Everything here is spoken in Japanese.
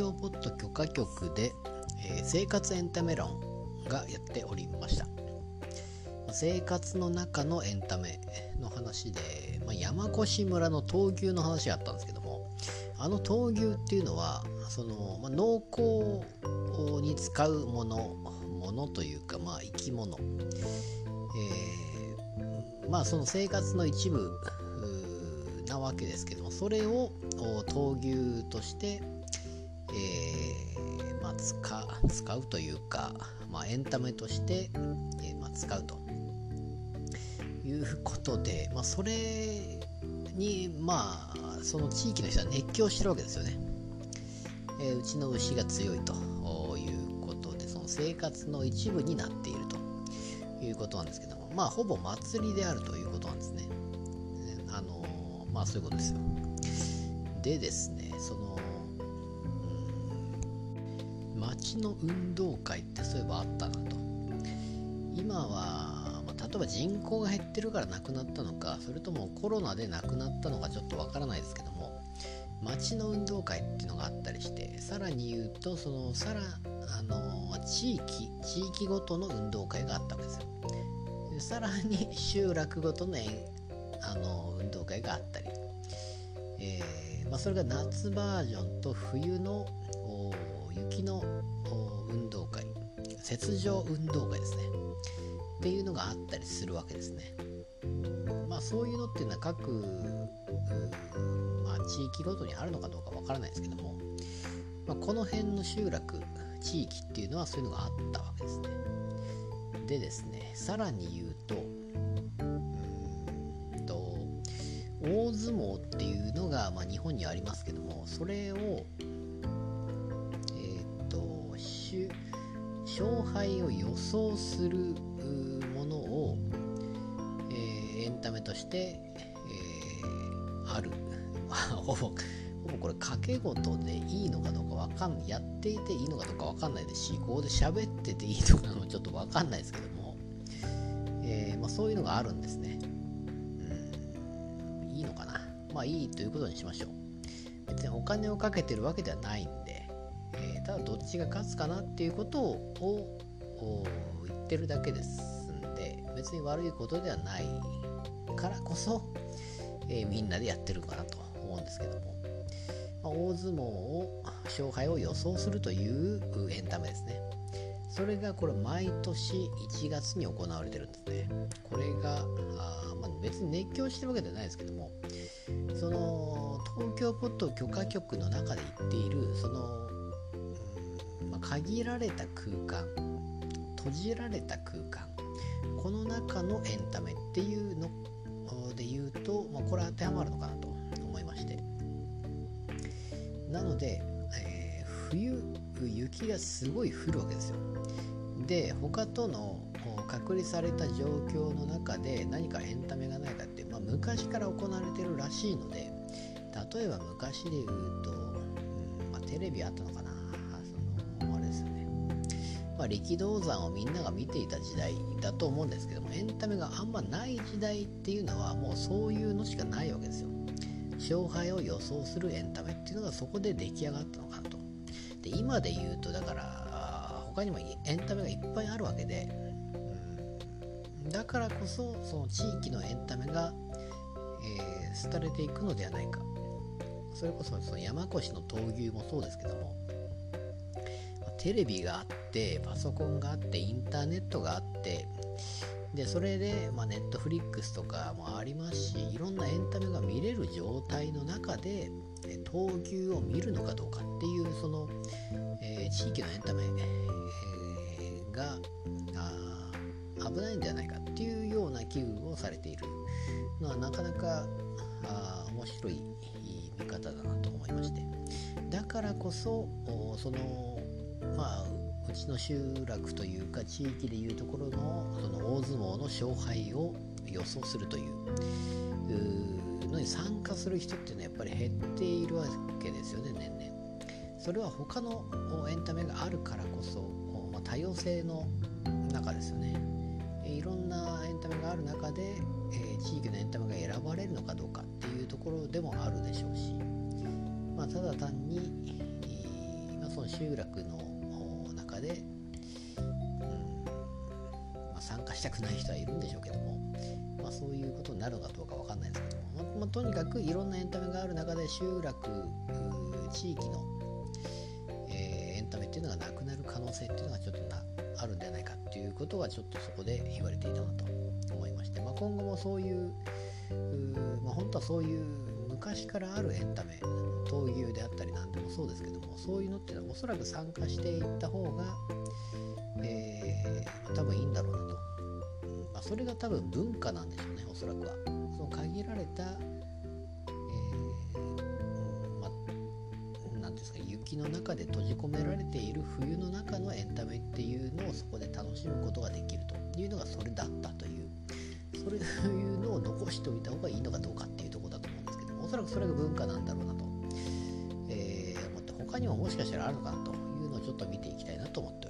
京ポッド許可局で、えー、生活エンタメ論がやっておりました。生活の中のエンタメの話で、まあ、山越村の闘牛の話があったんですけどもあの闘牛っていうのはその、まあ、農耕に使うものものというか、まあ、生き物、えー、まあその生活の一部なわけですけどもそれを闘牛として、えー、まあ、使うというか、まあ、エンタメとして、えー、まあ、使うということで、ま、それにまあその地域の人は熱狂してるわけですよね、えー、うちの牛が強いということでその生活の一部になっているということなんですけどもまあほぼ祭りであるということなんですね。あのまあそういうことですよ。でですね町の運動会ってそういえばあったなと。今は、まあ、例えば人口が減ってるからなくなったのかそれともコロナでなくなったのかちょっとわからないですけども町の運動会っていうのがあったりしてさらに言うとそのさらあの地域地域ごとの運動会があったわけですよ。さらに集落ごとのあの運動会があったり、えー、まあ、それが夏バージョンと冬の雪の運動会雪上運動会ですね。っていうのがあったりするわけですね。まあそういうのっていうのは各、まあ、地域ごとにあるのかどうかわからないですけども、まあ、この辺の集落地域っていうのはそういうのがあったわけですね。でですねさらに言うとうんと大相撲っていうのが、まあ、日本にありますけどもそれを勝敗を予想するものを、えー、エンタメとして、えー、ある。ほぼこれ掛け事でいいのかどうかわかんないやっていていいのかどうかわかんないですしここで喋ってていいのかもちょっとわかんないですけども、えー、まあ、そういうのがあるんですね。うん。いいのかな。まあいいということにしましょう。別にお金をかけてるわけではないんただどっちが勝つかなっていうことを言ってるだけですんで別に悪いことではないからこそ、えー、みんなでやってるかなと思うんですけども、まあ、大相撲を勝敗を予想するというエンタメですね。それがこれ毎年1月に行われてるんですね。これがあ、まあ、別に熱狂してるわけではないですけどもその東京ポッド許可局の中で言っているその、限られた空間閉じられた空間この中のエンタメっていうので言うと、まあ、これ当てはまるのかなと思いまして。なので、えー、冬雪がすごい降るわけですよ。で他との隔離された状況の中で何かエンタメがないかって、まあ、昔から行われてるらしいので例えば昔で言うと、うんまあ、テレビあったのかな、まあ、力道山をみんなが見ていた時代だと思うんですけどもエンタメがあんまない時代っていうのはもうそういうのしかないわけですよ。勝敗を予想するエンタメっていうのがそこで出来上がったのかなと。で今で言うとだから他にもエンタメがいっぱいあるわけで、うん、だからこそその地域のエンタメが、えー、廃れていくのではないか。それこそその山越の闘牛もそうですけどもテレビがあってパソコンがあってインターネットがあってでそれで、ま、ネットフリックスとかもありますしいろんなエンタメが見れる状態の中で闘牛を見るのかどうかっていうその、えー、地域のエンタメ、えー、が危ないんではないかっていうような危惧をされているのはなかなかあ面白い見方だなと思いまして。だからこそそのまあうちの集落というか地域でいうところのその大相撲の勝敗を予想するというのに参加する人っていうのはやっぱり減っているわけですよね年々。それは他のエンタメがあるからこそ、まあ、多様性の中ですよね。いろんなエンタメがある中で、えー、地域のエンタメが選ばれるのかどうかっていうところでもあるでしょうし、まあ、ただ単にその、集落ので、うんまあ、参加したくない人はいるんでしょうけども、まあ、そういうことになるのかどうか分かんないですけども、まあ、まあ、とにかくいろんなエンタメがある中で集落地域の、えー、エンタメっていうのがなくなる可能性っていうのがちょっとなあるんじゃないかっていうことはちょっとそこで言われていたなと思いまして、まあ、今後もそういうまあ、本当はそういう昔からあるエンタメ闘牛であったりなんでもそうですけどもそういうのっていうのはおそらく参加していった方が、えー、多分いいんだろうなと、まあ、それが多分文化なんでしょうねおそらくは。その限られた、えー、まあ、なんですか雪の中で閉じ込められている冬の中のエンタメっていうのをそこで楽しむことができると。いうのがそれだったという。そう いうのを残しておいた方がいいのかどうかってそらくそれが文化なんだろうなと、えー、思って他にももしかしたらあるのかなというのをちょっと見ていきたいなと思っております。